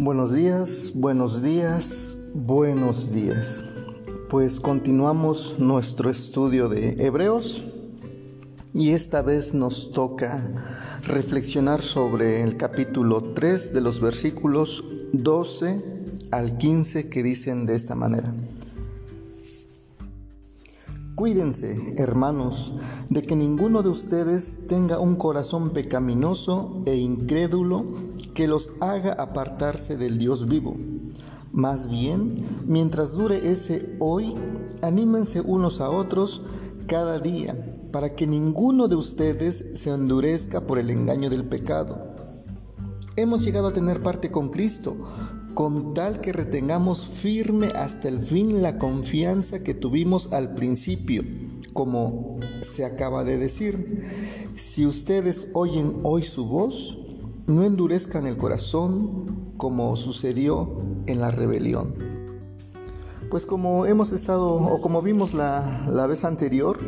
Buenos días, buenos días, buenos días. Pues continuamos nuestro estudio de Hebreos y esta vez nos toca reflexionar sobre el capítulo 3 de los versículos 12 al 15 que dicen de esta manera. Cuídense, hermanos, de que ninguno de ustedes tenga un corazón pecaminoso e incrédulo que los haga apartarse del Dios vivo. Más bien, mientras dure ese hoy, anímense unos a otros cada día, para que ninguno de ustedes se endurezca por el engaño del pecado. Hemos llegado a tener parte con Cristo, con tal que retengamos firme hasta el fin la confianza que tuvimos al principio, como se acaba de decir. Si ustedes oyen hoy su voz, no endurezcan el corazón como sucedió en la rebelión. Pues como hemos estado o como vimos la, la vez anterior,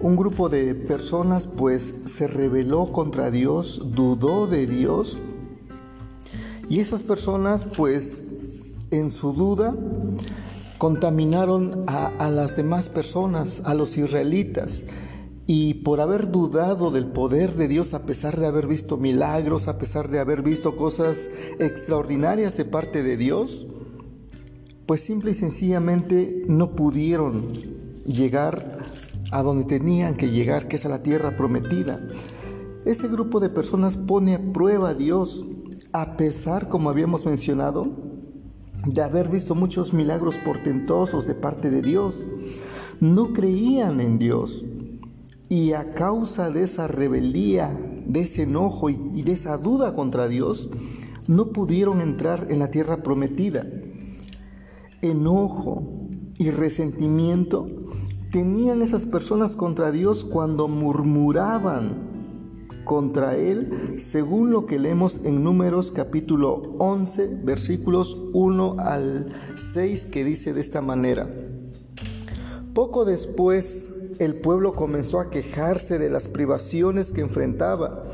un grupo de personas pues se rebeló contra Dios, dudó de Dios, y esas personas, pues, en su duda, contaminaron a, las demás personas, a los israelitas. Y por haber dudado del poder de Dios, a pesar de haber visto milagros, a pesar de haber visto cosas extraordinarias de parte de Dios, pues simple y sencillamente no pudieron llegar a donde tenían que llegar, que es a la tierra prometida. Ese grupo de personas pone a prueba a Dios a pesar, como habíamos mencionado, de haber visto muchos milagros portentosos de parte de Dios, no creían en Dios. Y a causa de esa rebeldía, de ese enojo y, de esa duda contra Dios, no pudieron entrar en la tierra prometida. Enojo y resentimiento tenían esas personas contra Dios cuando murmuraban contra él, según lo que leemos en Números capítulo 11, versículos 1 al 6, que dice de esta manera. Poco después, el pueblo comenzó a quejarse de las privaciones que enfrentaba,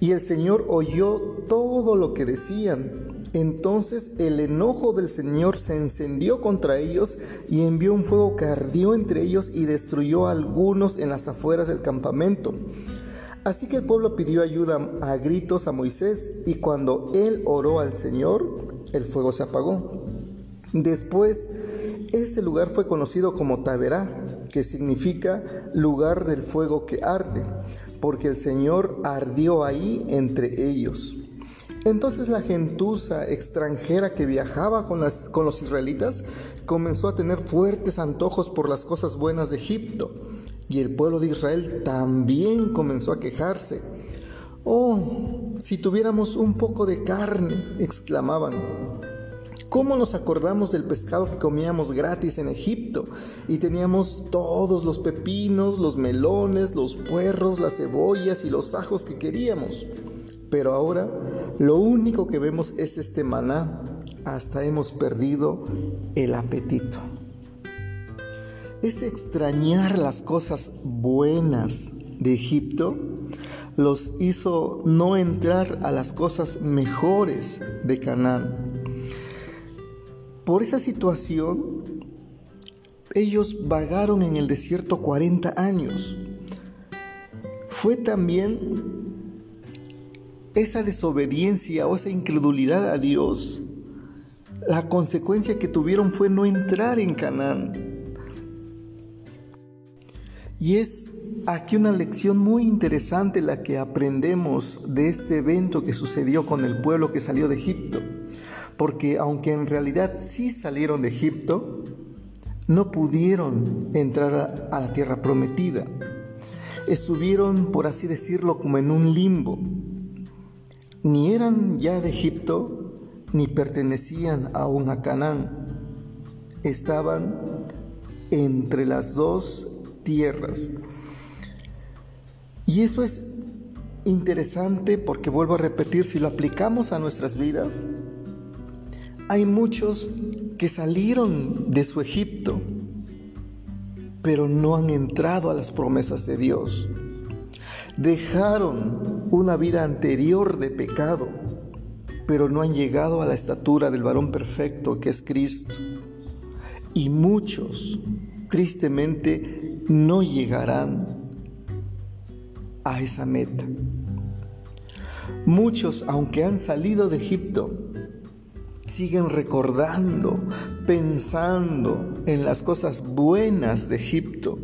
y el Señor oyó todo lo que decían. Entonces el enojo del Señor se encendió contra ellos y envió un fuego que ardió entre ellos y destruyó a algunos en las afueras del campamento. Así que el pueblo pidió ayuda a gritos a Moisés y cuando él oró al Señor, el fuego se apagó. Después, ese lugar fue conocido como Taberá, que significa lugar del fuego que arde, porque el Señor ardió ahí entre ellos. Entonces la gentuza extranjera que viajaba con, con los israelitas comenzó a tener fuertes antojos por las cosas buenas de Egipto y el pueblo de Israel también comenzó a quejarse. Oh, si tuviéramos un poco de carne, exclamaban. ¿Cómo nos acordamos del pescado que comíamos gratis en Egipto? Y teníamos todos los pepinos, los melones, los puerros, las cebollas y los ajos que queríamos. Pero ahora lo único que vemos es este maná. Hasta hemos perdido el apetito es extrañar las cosas buenas de Egipto, los hizo no entrar a las cosas mejores de Canaán. Por esa situación, ellos vagaron en el desierto 40 años. Fue también esa desobediencia o esa incredulidad a Dios. La consecuencia que tuvieron fue no entrar en Canaán. Y es aquí una lección muy interesante la que aprendemos de este evento que sucedió con el pueblo que salió de Egipto. Porque aunque en realidad sí salieron de Egipto, no pudieron entrar a, la tierra prometida. Estuvieron, por así decirlo, como en un limbo. Ni eran ya de Egipto, ni pertenecían aún a Canaán. Estaban entre las dos tierras. Y eso es interesante porque vuelvo a repetir, si lo aplicamos a nuestras vidas, hay muchos que salieron de su Egipto, pero no han entrado a las promesas de Dios. Dejaron una vida anterior de pecado pero no han llegado a la estatura del varón perfecto que es Cristo. Y muchos, tristemente, no llegarán a esa meta. Muchos, aunque han salido de Egipto, siguen recordando, pensando en las cosas buenas de Egipto.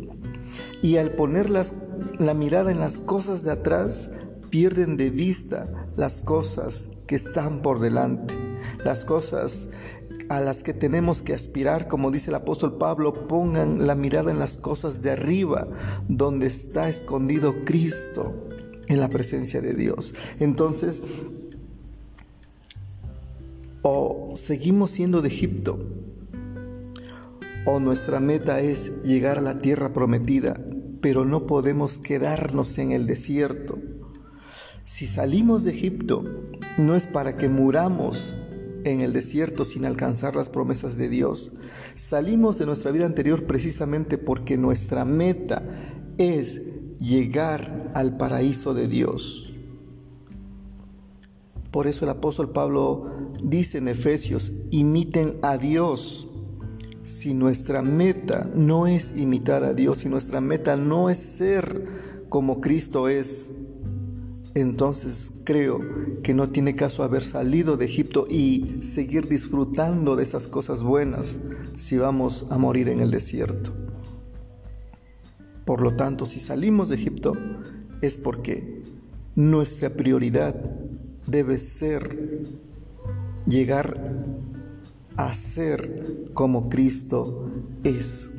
Y al poner la mirada en las cosas de atrás, pierden de vista las cosas que están por delante, las cosas a las que tenemos que aspirar, como dice el apóstol Pablo, pongan la mirada en las cosas de arriba, donde está escondido Cristo en la presencia de Dios. Entonces, o seguimos siendo de Egipto, o nuestra meta es llegar a la tierra prometida, pero no podemos quedarnos en el desierto. Si salimos de Egipto, no es para que muramos en el desierto sin alcanzar las promesas de Dios. Salimos de nuestra vida anterior precisamente porque nuestra meta es llegar al paraíso de Dios. Por eso el apóstol Pablo dice en Efesios, imiten a Dios. Si nuestra meta no es imitar a Dios, si nuestra meta no es ser como Cristo es, entonces creo que no tiene caso haber salido de Egipto y seguir disfrutando de esas cosas buenas si vamos a morir en el desierto. Por lo tanto, si salimos de Egipto es porque nuestra prioridad debe ser llegar a ser como Cristo es.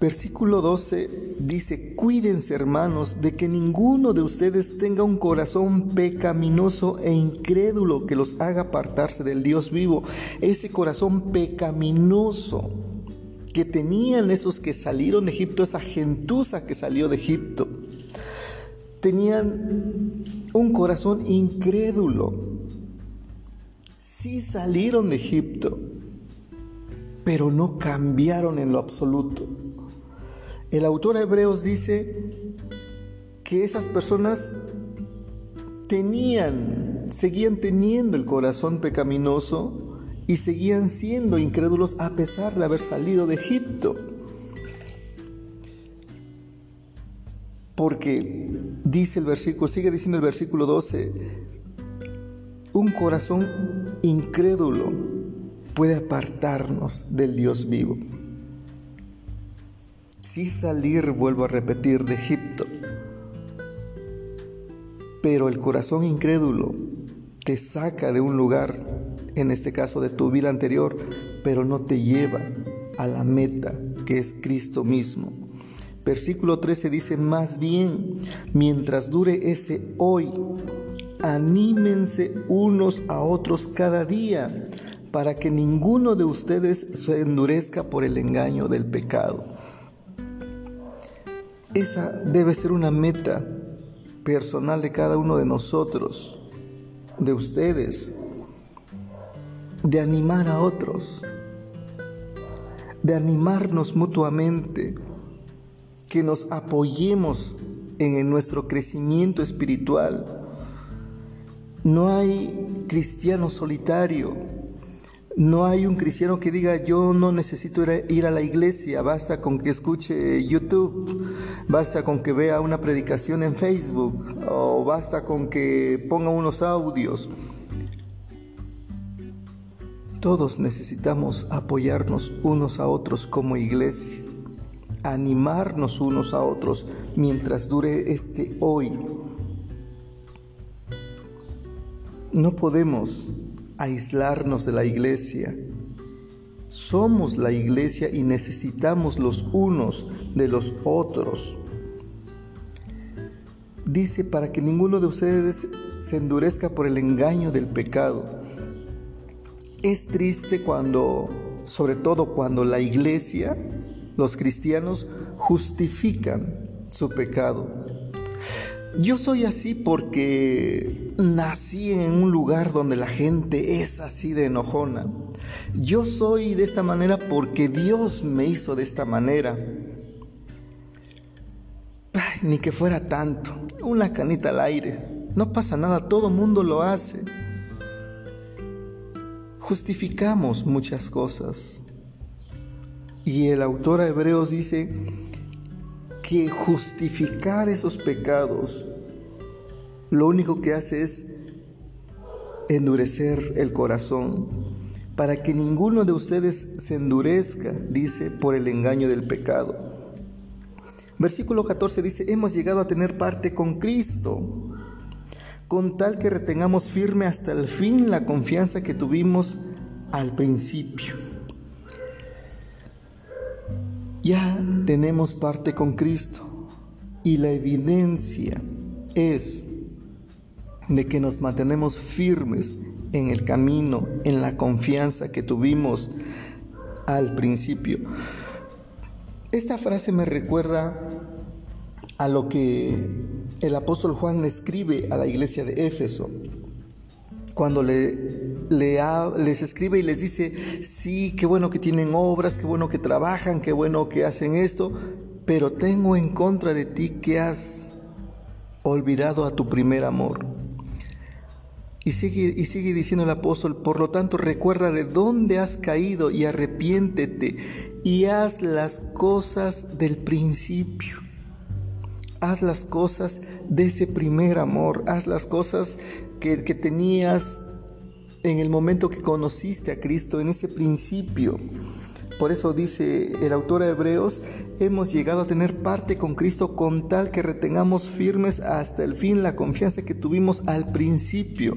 Versículo 12 dice, cuídense hermanos de que ninguno de ustedes tenga un corazón pecaminoso e incrédulo que los haga apartarse del Dios vivo. Ese corazón pecaminoso que tenían esos que salieron de Egipto, esa gentuza que salió de Egipto, tenían un corazón incrédulo. Sí salieron de Egipto, pero no cambiaron en lo absoluto. El autor de Hebreos dice que esas personas tenían, seguían teniendo el corazón pecaminoso y seguían siendo incrédulos a pesar de haber salido de Egipto. Porque dice el versículo, sigue diciendo el versículo 12, un corazón incrédulo puede apartarnos del Dios vivo sí salir, vuelvo a repetir, de Egipto. Pero el corazón incrédulo te saca de un lugar, en este caso de tu vida anterior, pero no te lleva a la meta que es Cristo mismo. Versículo 13 dice, más bien, mientras dure ese hoy, anímense unos a otros cada día, para que ninguno de ustedes se endurezca por el engaño del pecado. Esa debe ser una meta personal de cada uno de nosotros, de ustedes, de animar a otros, de animarnos mutuamente, que nos apoyemos en nuestro crecimiento espiritual. No hay cristiano solitario, no hay un cristiano que diga yo no necesito ir a la iglesia, basta con que escuche YouTube, basta con que vea una predicación en Facebook o basta con que ponga unos audios. Todos necesitamos apoyarnos unos a otros como iglesia, animarnos unos a otros mientras dure este hoy. No podemos aislarnos de la iglesia. Somos la iglesia y necesitamos los unos de los otros. Dice, para que ninguno de ustedes se endurezca por el engaño del pecado. Es triste cuando, sobre todo cuando la iglesia, los cristianos, justifican su pecado. Yo soy así porque nací en un lugar donde la gente es así de enojona. Yo soy de esta manera porque Dios me hizo de esta manera. ni que fuera tanto, una canita al aire. No pasa nada, todo mundo lo hace. justificamos muchas cosas. Y el autor a Hebreos dice que justificar esos pecados lo único que hace es endurecer el corazón para que ninguno de ustedes se endurezca, dice, por el engaño del pecado. Versículo 14 dice, hemos llegado a tener parte con Cristo, con tal que retengamos firme hasta el fin la confianza que tuvimos al principio. Ya tenemos parte con Cristo y la evidencia es de que nos mantenemos firmes en el camino, en la confianza que tuvimos al principio. Esta frase me recuerda a lo que el apóstol Juan le escribe a la iglesia de Éfeso. Cuando le, les escribe y les dice, sí, qué bueno que tienen obras, qué bueno que trabajan, qué bueno que hacen esto, pero tengo en contra de ti que has olvidado a tu primer amor. Y sigue, y sigue diciendo el apóstol, por lo tanto recuerda de dónde has caído y arrepiéntete y haz las cosas del principio. Haz las cosas de ese primer amor, haz las cosas que, que tenías en el momento que conociste a Cristo, en ese principio. Por eso dice el autor de Hebreos, hemos llegado a tener parte con Cristo con tal que retengamos firmes hasta el fin la confianza que tuvimos al principio.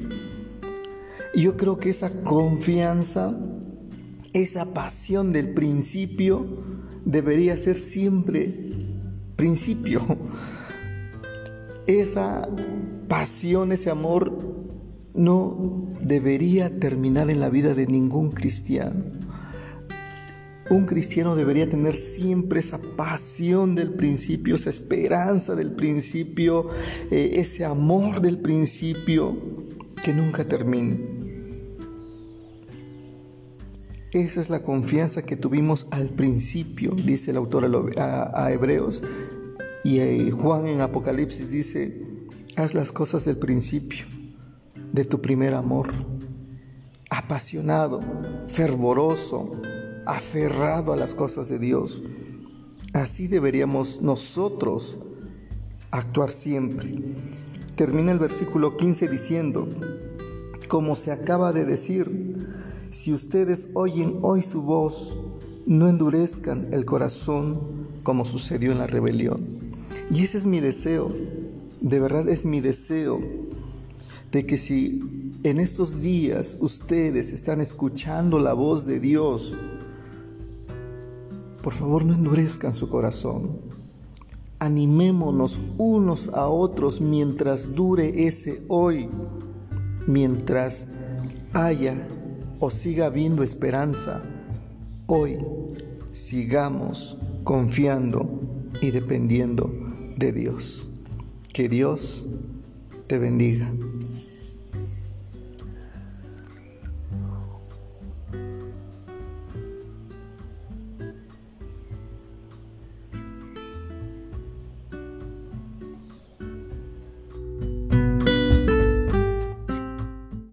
Y yo creo que esa confianza, esa pasión del principio debería ser siempre principio. Esa pasión, ese amor no debería terminar en la vida de ningún cristiano. Un cristiano debería tener siempre esa pasión del principio, esa esperanza del principio, eh, ese amor del principio que nunca termine. Esa es la confianza que tuvimos al principio, dice el autor a, Hebreos. Y eh, Juan en Apocalipsis dice, haz las cosas del principio, de tu primer amor, apasionado, fervoroso, aferrado a las cosas de Dios. Así deberíamos nosotros actuar siempre. Termina el versículo 15 diciendo, como se acaba de decir, si ustedes oyen hoy su voz, no endurezcan el corazón como sucedió en la rebelión. Y ese es mi deseo, de verdad es mi deseo, de que si en estos días ustedes están escuchando la voz de Dios, por favor, no endurezcan su corazón. Animémonos unos a otros mientras dure ese hoy, mientras haya o siga habiendo esperanza. Hoy sigamos confiando y dependiendo de Dios. Que Dios te bendiga.